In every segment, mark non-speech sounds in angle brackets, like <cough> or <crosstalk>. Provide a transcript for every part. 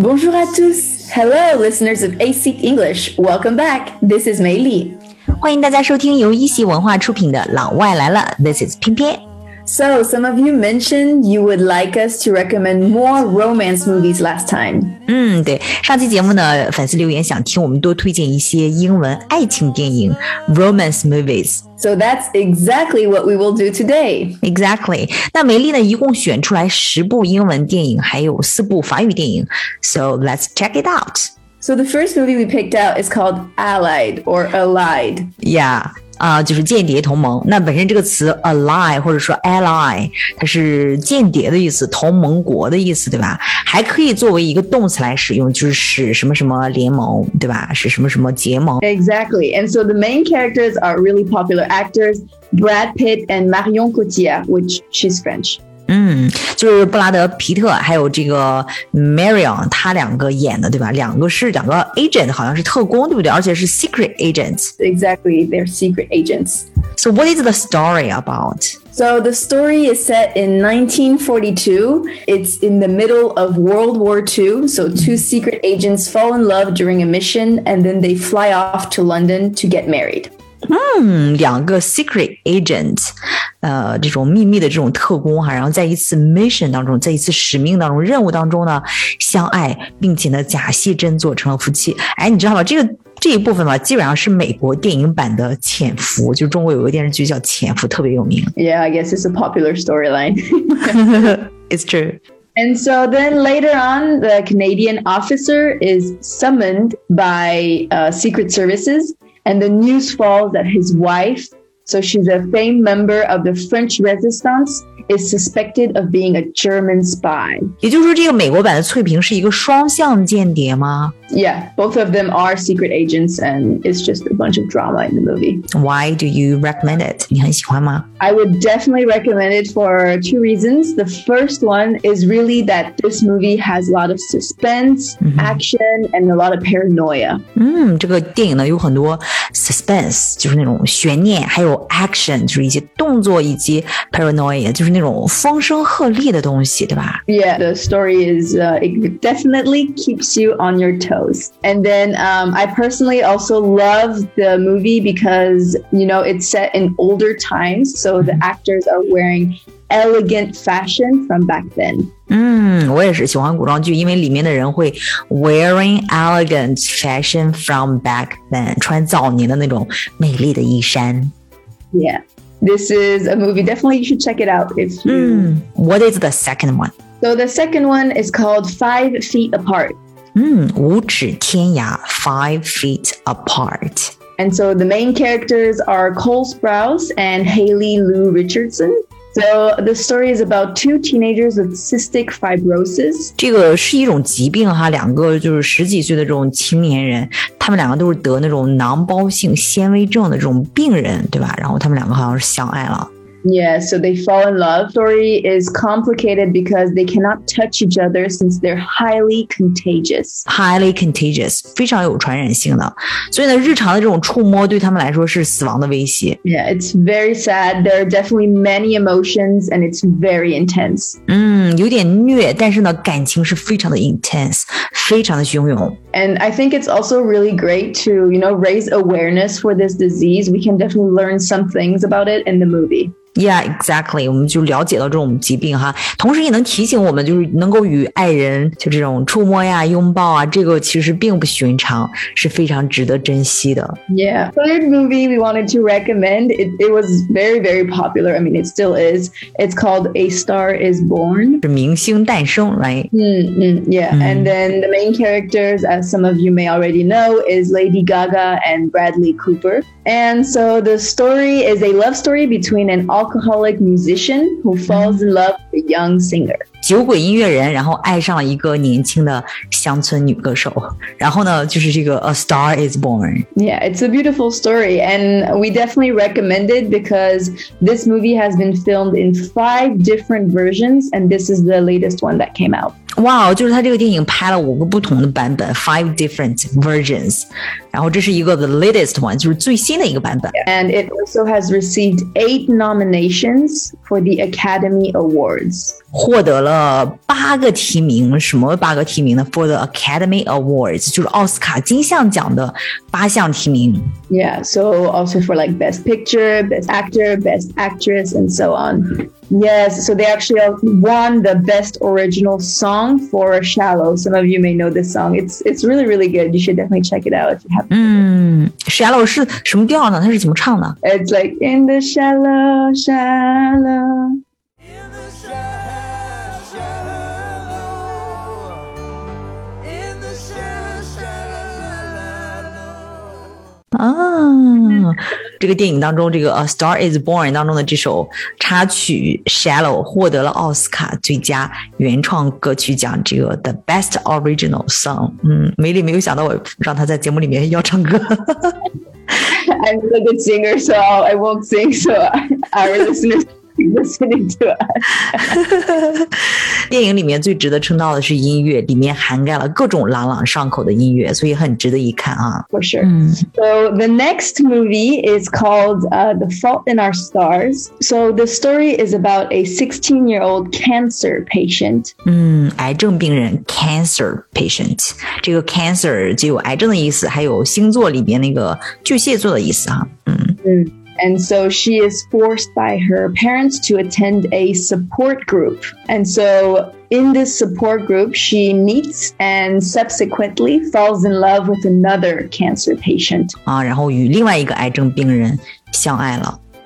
Bonjour à tous. Hello, listeners of AC English. Welcome back. This is Mei Li. 欢迎大家收听由一席文化出品的《老外来了》，This is 翩翩。so, some of you mentioned you would like us to recommend more romance movies last time. 嗯，对，上期节目呢，粉丝留言想听我们多推荐一些英文爱情电影 romance movies。So that's exactly what we will do today. Exactly. 那梅莉呢，一共选出来十部英文电影，还有四部法语电影。So let's check it out. So the first movie we picked out is called Allied or Allied. Yeah. 啊、就是间谍同盟。那本身这个词 ally 或者说 ally，它是间谍的意思，同盟国的意思，对吧？还可以作为一个动词来使用，就是使什么什么联盟，对吧？使什么什么结盟。Exactly. And so the main characters are really popular actors, Brad Pitt and Marion Cotillard, which she's French. 嗯，就是布拉德皮特还有这个 Marion，他两个演的，对吧？两个是两个 agent，好像是特工，对不对？而且是 secret agents。 Exactly, they're secret agents. So what is the story about? So the story is set in 1942. It's in the middle of World War II. So two secret agents fall in love during a mission and then they fly off to London to get married. 嗯，两个 secret agent，呃，这种秘密的这种特工哈，然后在一次 mission 当中，在一次使命当中、任务当中呢，相爱，并且呢假戏真做成了夫妻。哎，你知道吗？这个这一部分吧，基本上是美国电影版的《潜伏》，就中国有个电视剧叫《潜伏》，特别有名。 Yeah, I guess it's a popular storyline. <laughs> It's true. and so then later on, the Canadian officer is summoned by uh, Secret Services, and the news falls that his wife, so she's a famed member of the French Resistance, is suspected of being a German spy. 也就是说，这个美国版的翠萍是一个双向间谍吗 Yeah, both of them are secret agents, and it's just a bunch of drama in the movie. ？Why do you recommend it？你很喜欢吗？ I would definitely recommend it for two reasons. The first one is really that this movie has a lot of suspense, action, and a lot of paranoia. 嗯，这个电影呢有很多 suspense，就是那种悬念，还有 action，就是一些动作，以及 paranoia，就是那种风声鹤唳的东西，对吧？ Yeah, the story is, uh, it definitely keeps you on your toes. And then um, I personally also love the movie because, you know, it's set in older times. So the actors are wearing elegant fashion from back then. 嗯，我也是喜欢古装剧，因为里面的人会 wearing elegant fashion from back then，穿早年的那种美丽的衣衫。 yeah. This is a movie. Definitely you should check it out if you... mm. What is the second one? So the second one is called Five Feet Apart. Mm, five feet apart. And so the main characters are Cole Sprouse and Haley Lu Richardson. So the story is about two teenagers with cystic fibrosis. 这个是一种疾病哈，两个就是十几岁的这种青年人，他们两个都是得那种囊包性纤维症的这种病人，对吧？然后他们两个好像是相爱了。Yeah, so they fall in love. Story is complicated because they cannot touch each other since they're highly contagious. highly contagious，非常有传染性的，所以呢，日常的这种触摸对他们来说是死亡的威胁。 Yeah, it's very sad. There are definitely many emotions and it's very intense. 嗯，有点虐，但是呢，感情是非常的 intense，非常的汹涌。 And I think it's also really great to, you know, raise awareness for this disease. We can definitely learn some things about it in the movie. Yeah, exactly，我们就了解到这种疾病哈，同时也能提醒我们，就是能够与爱人就这种触摸呀、拥抱啊，这个其实并不寻常，是非常值得珍惜的。 Yeah. Third movie we wanted to recommend. It, it was very, very popular. I mean, it still is. It's called A Star is Born. 是明星诞生，right？ Mm, mm, yeah. And then the main characters, as some of you may already know, is Lady Gaga and Bradley Cooper. And so the story is a love story between an alcoholic musician who falls in love with a young singer. 酒鬼音乐人，然后爱上了一个年轻的乡村女歌手，然后呢，就是这个 A Star Is Born。 Yeah, it's a beautiful story, and we definitely recommend it because this movie has been filmed in five different versions, and this is the latest one that came out. 哇，就是他这个电影拍了五个不同的版本，five different versions。 然后这是一个 the latest one，就是最新的一个版本。And it also has received eight nominations for the Academy Awards. 获得了八个提名，什么八个提名呢？For the Academy Awards，就是奥斯卡金像奖的八项提名。Yeah, so also for like Best Picture, Best Actor, Best Actress, and so on. Yes, so they actually won the Best Original Song for Shallow. Some of you may know this song. It's it's really really good. You should definitely check it out if you have. 嗯，Shallow 是什么调呢？它是怎么唱的？It's like in the shallow, shallow. Ah, 啊，这个电影当中这个《A Star Is Born》当中的这首插曲《Shallow》获得了奥斯卡最佳原创歌曲奖，这个 The Best Original Song。嗯，梅莉没有想到我让她在节目里面要唱歌。I'm <laughs> not a good singer, so I won't sing. So our listeners. <laughs> listening to us. 电影里面最值得称道的是音乐，里面涵盖了各种朗朗上口的音乐，所以很值得一看啊。For sure. So the next movie is called uh, The Fault in Our Stars. So the story is about a 16-year-old cancer patient. 嗯，癌症病人 cancer patient，这个 cancer 就有癌症的意思，还有星座里边那个巨蟹座的意思哈。嗯。嗯。 And so she is forced by her parents to attend a support group. And so in this support group, she meets and subsequently falls in love with another cancer patient.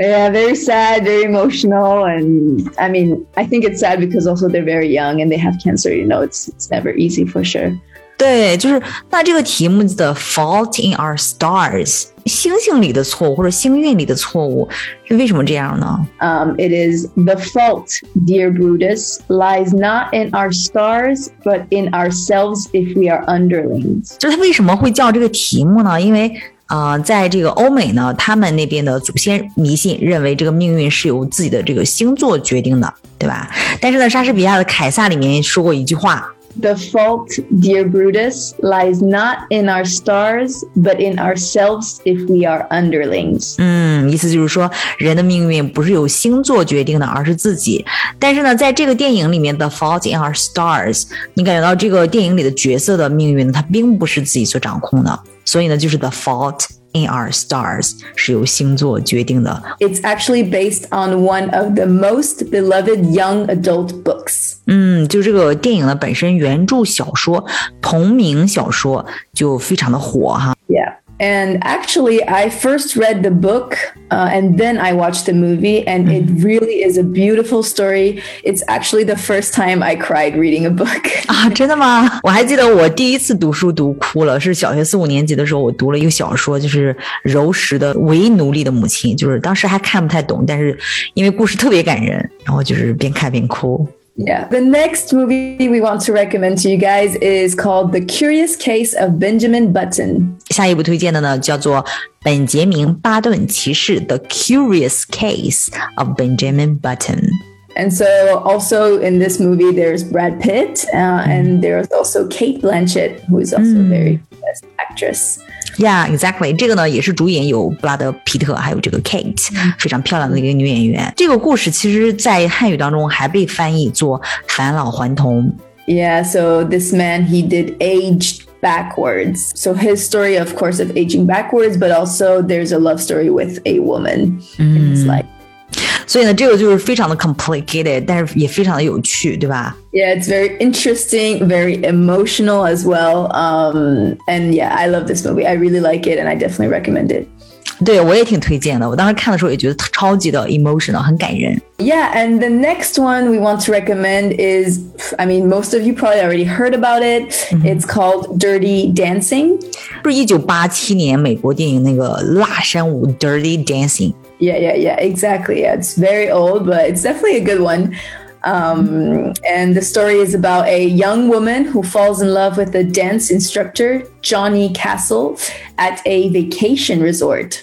Yeah, very sad, very emotional, and I mean, I think it's sad because also they're very young and they have cancer. You know, it's it's never easy for sure. 对，就是那这个题目的 fault in our stars，星星里的错误或者星运里的错误，是为什么这样呢？Um, it is the fault, dear Brutus, lies not in our stars, but in ourselves if we are underlings。就是他为什么会叫这个题目呢？因为啊、呃，在这个欧美呢，他们那边的祖先迷信认为这个命运是由自己的这个星座决定的，对吧？但是呢，莎士比亚的《凯撒》里面说过一句话。The fault, dear Brutus, lies not in our stars, but in ourselves if we are underlings. 嗯，意思就是说，人的命运不是由星座决定的，而是自己。但是呢，在这个电影里面的《Fault in Our Stars》，你感觉到这个电影里的角色的命运，它并不是自己所掌控的。所以呢，就是 The Fault in Our Stars 是由星座决定的。It's actually based on one of the most beloved young adult books. 嗯，就这个电影呢本身原着小说同名小说就非常的火哈。Yeah. And actually, I first read the book uh, and then I watched the movie, and it mm-hmm. really is a beautiful story. It's actually the first time I cried reading a book. <laughs> 啊，真的吗？我还记得我第一次读书读哭了，是小学四五年级的时候，我读了一个小说，就是柔石的《为奴隶的母亲》，就是当时还看不太懂，但是因为故事特别感人，然后就是边看边哭。 yeah. The next movie we want to recommend to you guys is called The Curious Case of Benjamin button the Curious Case of Benjamin Button. And so, also in this movie, there's Brad Pitt, uh, and mm. there's also Cate Blanchett, who is also mm. very best actress. Yeah, exactly。这个呢也是主演有布拉德皮特，还有这个 Cate，非常漂亮的一个女演员。这个故事其实，在汉语当中还被翻译作返老还童。Yeah, so this man he did age backwards. So his story, of course, of aging backwards, but also there's a love story with a woman mm. in his life. 所以呢，这个就是非常的 complicated，但是也非常的有趣，对吧？Yeah, it's very interesting, very emotional as well. Um, and yeah, I love this movie. I really like it, and I definitely recommend it. 对，我也挺推荐的。我当时看的时候也觉得超级的 emotional，很感人。Yeah, and the next one we want to recommend is, I mean, most of you probably already heard about it. Mm-hmm. It's called Dirty Dancing. 不是一九八七年美国电影那个《辣身舞》Dirty Dancing。Yeah, yeah, yeah, exactly. Yeah, it's very old, but it's definitely a good one. Um, and the story is about a young woman who falls in love with a dance instructor, Johnny Castle, at a vacation resort.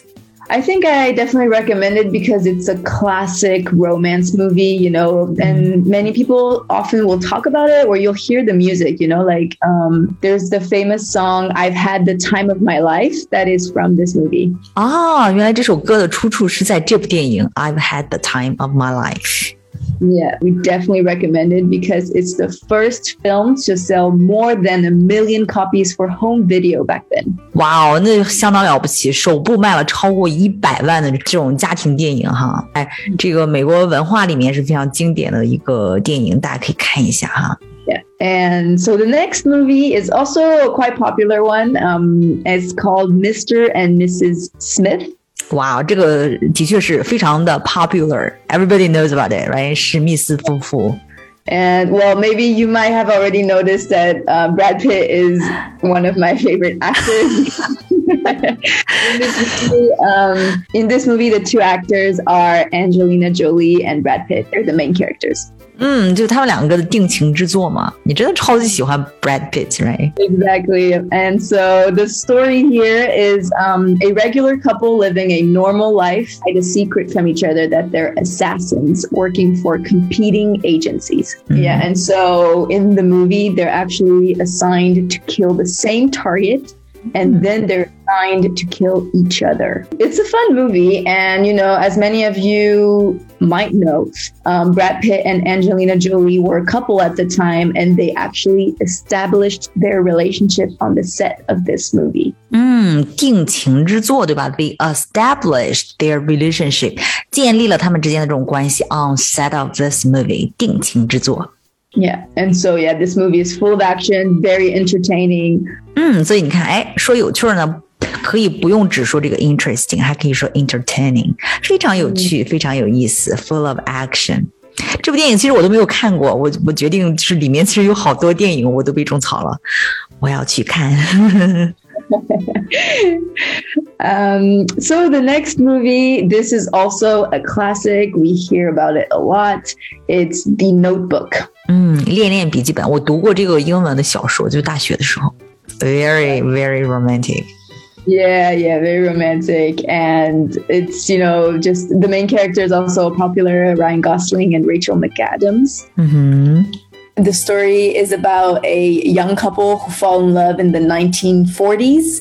I think I definitely recommend it because it's a classic romance movie, you know, and many people often will talk about it or you'll hear the music, you know, like um, there's the famous song I've Had the Time of My Life that is from this movie. 啊，原来这首歌的出处是在这部电影《I've Had the Time of My Life》。 Yeah, we definitely recommend it because it's the first film to sell more than a million copies for home video back then. 哇哦，那相当了不起，首部卖了超过一百万的这种家庭电影哈。哎，这个美国文化里面是非常经典的一个电影，大家可以看一下哈。 Yeah. And so the next movie is also a quite popular one. Um, it's called Mr. and Mrs. Smith. 哇，这个的确是非常的 popular，everybody knows about it，right？史密斯夫妇。 And well, maybe you might have already noticed that uh, Brad Pitt is one of my favorite actors. in, this movie, um, in this movie, the two actors are Angelina Jolie and Brad Pitt. They're the main characters. 嗯，就他们两个的定情之作嘛。你真的超级喜欢 Brad Pitt，right？ Exactly. And so the story here is um, a regular couple living a normal life, hide a secret from each other that they're assassins working for competing agencies. Yeah. And so in the movie, they're actually assigned to kill the same target. And then they're assigned to kill each other. It's a fun movie. And, you know, as many of you might know, um, Brad Pitt and Angelina Jolie were a couple at the time, and they actually established their relationship on the set of this movie. 嗯，定情之作，对吧？They established their relationship，建立了他们之间的这种关系 on set of this movie，定情之作。 Yeah. And so, yeah, this movie is full of action, very entertaining. 嗯，所以你看，哎，说有趣儿呢，可以不用只说这个 interesting，还可以说 entertaining，非常有趣，非常有意思，full of action。这部电影其实我都没有看过，我我决定就是里面其实有好多电影我都被种草了，我要去看。 Um, <laughs> so the next movie, this is also a classic. We hear about it a lot. It's The Notebook. 嗯，恋恋笔记本，我读过这个英文的小说，就大学的时候，very very romantic。 Yeah, yeah, very romantic. And it's, you know, just the main character is also popular Ryan Gosling and Rachel McAdams. 嗯哼。 The story is about a young couple who fall in love in the 1940s,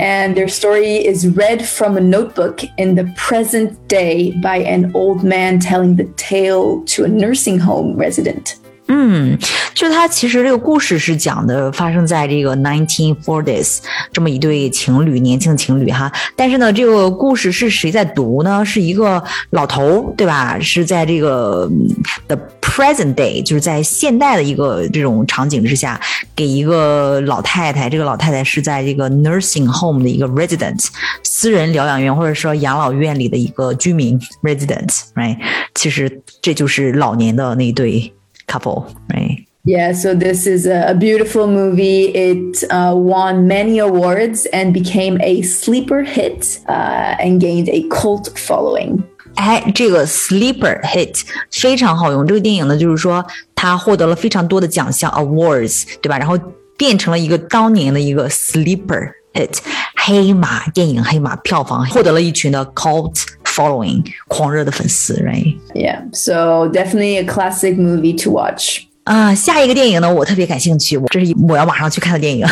and their story is read from a notebook in the present day by an old man telling the tale to a nursing home resident. 嗯，就它其实这个故事是讲的发生在这个 nineteen forties 这么一对情侣，年轻情侣哈。但是呢，这个故事是谁在读呢？是一个老头，对吧？是在这个嗯 the present day，就是在现代的一个这种场景之下，给一个老太太。这个老太太是在这个 nursing home 的一个 resident，私人疗养院或者说养老院里的一个居民 resident，right？其实这就是老年的那对。couple, right? Yeah, so this is a, a beautiful movie. It uh, won many awards and became a sleeper hit uh, and gained a cult following. 哎，这个 sleeper hit 非常好用。这个电影呢，就是说它获得了非常多的奖项 awards，对吧？然后变成了一个当年的一个 sleeper hit，黑马电影黑马票房获得了一群的 cult following 狂热的粉丝，right？ Yeah, so definitely a classic movie to watch. 啊、下一个电影呢，我特别感兴趣，我这是我要马上去看的电影。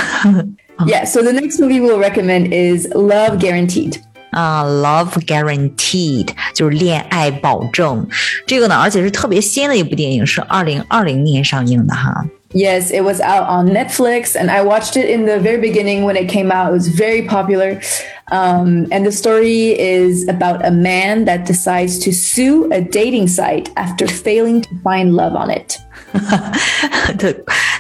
Yeah, <laughs> so the next movie we'll recommend is Love Guaranteed. 啊、l o v e Guaranteed 就是恋爱保证，这个呢，而且是特别新的一部电影，是二零二零年上映的哈。 Yes, it was out on Netflix, and I watched it in the very beginning when it came out. It was very popular. Um, and the story is about a man that decides to sue a dating site after failing to find love on it. 他<laughs>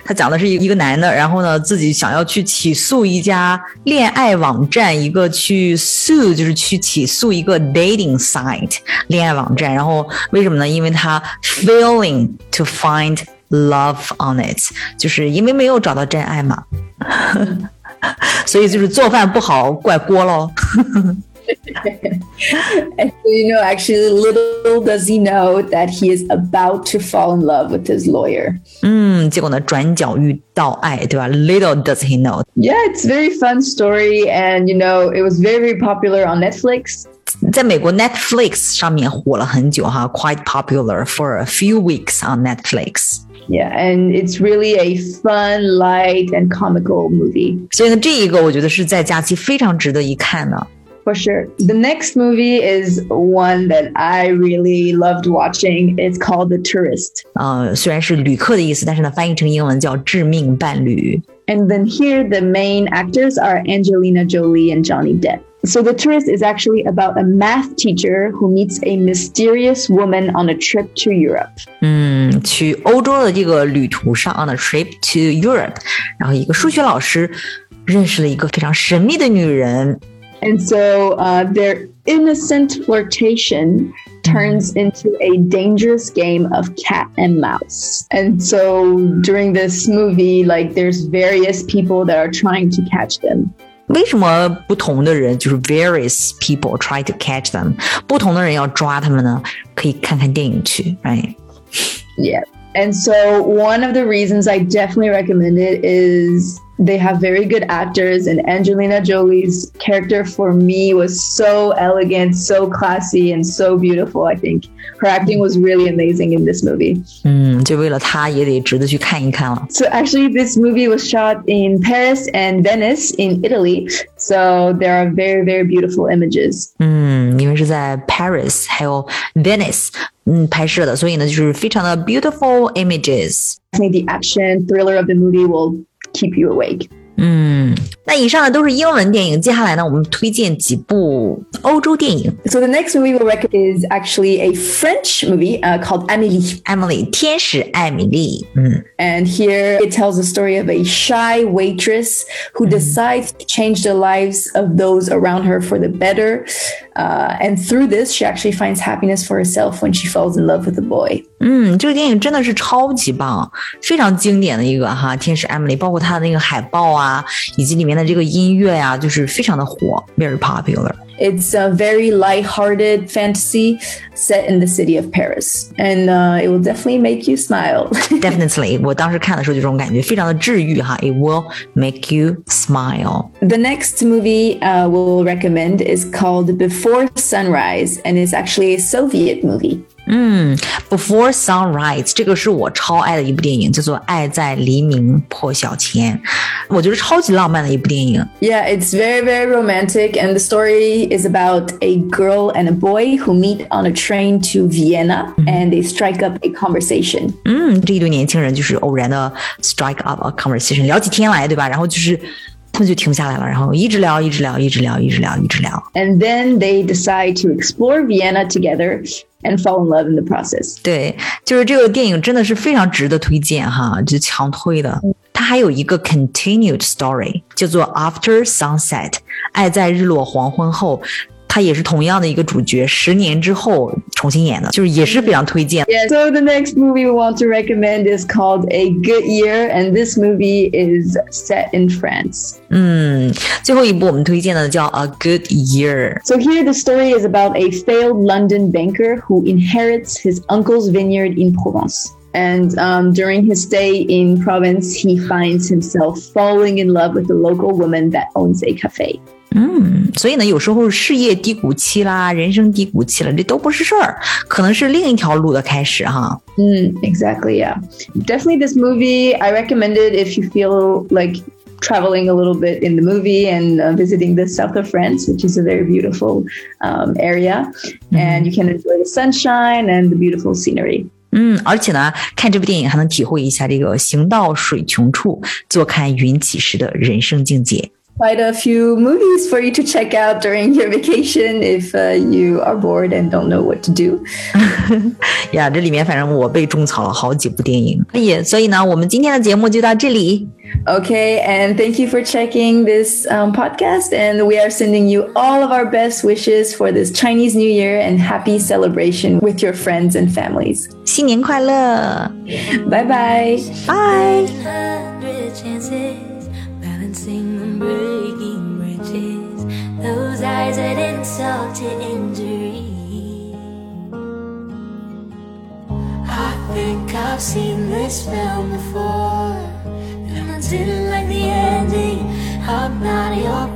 他讲的是一个男的，然后呢，自己想要去起诉一家恋爱网站，一个去 sue 就是去起诉一个 dating site 恋爱网站，然后为什么呢？因为他 failing to find love on it，就是因为没有找到真爱嘛，所以就是做饭不好怪锅喽。 And so, you <laughs> know, actually, little does he know that he is about to fall in love with his lawyer. 嗯，结果呢，转角遇到爱，对吧？Little does he know， Yeah, it's a very fun story, and you know, it was very, very popular on Netflix. 在美国 Netflix 上面火了很久哈，quite popular for a few weeks on Netflix。 Yeah, and it's really a fun, light, and comical movie 所以呢，这一个我觉得是在假期非常值得一看的。 for sure. The next movie is one that I really loved watching. It's called The Tourist. 呃，虽然是旅客的意思，但是呢，翻译成英文叫致命伴侣。 And then here, the main actors are Angelina Jolie and Johnny Depp. So, The Tourist is actually about a math teacher who meets a mysterious woman on a trip to Europe. 嗯， 去欧洲的这个旅途上，on a trip to Europe，然后一个数学老师认识了一个非常神秘的女人。 And so, uh, their innocent flirtation turns into a dangerous game of cat and mouse. And so, during this movie, like, there's various people that are trying to catch them. 为什么不同的人就是 various people try to catch them？不同的人要抓他们呢？可以看看电影去，right？ Yeah. And so one of the reasons I definitely recommend it is they have very good actors and Angelina Jolie's character for me was so elegant, so classy and so beautiful. I think her acting was really amazing in this movie. 嗯，就为了他也得值得去看一看了。 So actually this movie was shot in Paris and Venice in Italy. So there are very very beautiful images. 嗯，因为是在 Paris 还有 Venice 嗯拍摄的，所以呢就是非常的 beautiful images。 I think the action thriller of the movie will keep you awake. 嗯，那以上呢都是英文电影，接下来呢我们推荐几部欧洲电影。 So the next movie we'll recommend is actually a French movie uh, called Amélie. Emily 天使艾米丽，嗯 And here it tells the story of a shy waitress who decides to change the lives of those around her for the better. Uh, and through this, she actually finds happiness for herself when she falls in love with a boy. 嗯，这个电影真的是超级棒，非常经典的一个哈，天使艾米丽，包括它的那个海报啊，以及里面的这个音乐呀、就是非常的火，very popular。 It's a very light-hearted fantasy set in the city of Paris. And uh, it will definitely make you smile. <laughs> Definitely，我当时看的时候就这种感觉，非常的治愈哈，It will make you smile。 The next movie uh, we'll recommend is called Before Sunrise, and it's actually a Soviet movie. 嗯，Before Sunrise 这个是我超爱的一部电影，叫做《爱在黎明破晓前》，我觉得超级浪漫的一部电影。 Yeah, it's very, very romantic, and the story is about a girl and a boy who meet on a train to Vienna and they strike up a conversation. 嗯，这一对年轻人就是偶然的 strike up a conversation，聊起天来，对吧？然后就是他们就停下来了，然后一直聊，一直聊，一直聊，一直聊，一直聊。 And then they decide to explore Vienna together and fall in love in the process. 对，就是这个电影真的是非常值得推荐哈，就强推的。它还有一个 continued story，叫做 After Sunset，爱在日落黄昏后。它也是同样的一个主角，十年之后重新演的，就是也是非常推荐。 Yeah, so the next movie we want to recommend is called A Good Year, and this movie is set in France. 嗯，最后一部我们推荐的叫 A Good Year。 So here the story is about a failed London banker who inherits his uncle's vineyard in Provence. And um, during his stay in Provence, he finds himself falling in love with the local woman that owns a cafe. 嗯，所以呢，有时候事业低谷期啦，人生低谷期了，这都不是事儿，可能是另一条路的开始哈。Mm, exactly, yeah. Definitely this movie, I recommend it if you feel like traveling a little bit in the movie and uh, visiting the south of France, which is a very beautiful um, area. And you can enjoy the sunshine and the beautiful scenery. 嗯，而且呢，看这部电影还能体会一下这个“行到水穷处，坐看云起时”的人生境界。quite a few movies for you to check out during your vacation if uh, you are bored and don't know what to do. <laughs> 呀，这里面反正我被种草了好几部电影。也所以呢，我们今天的节目就到这里。 Okay, and thank you for checking this um, podcast. And we are sending you all of our best wishes for this Chinese New Year and happy celebration with your friends and families. 新年快乐， Bye bye. 拜。 Eyes that insult to injury. I think I've seen this film before, and I didn't like the ending. I'm not your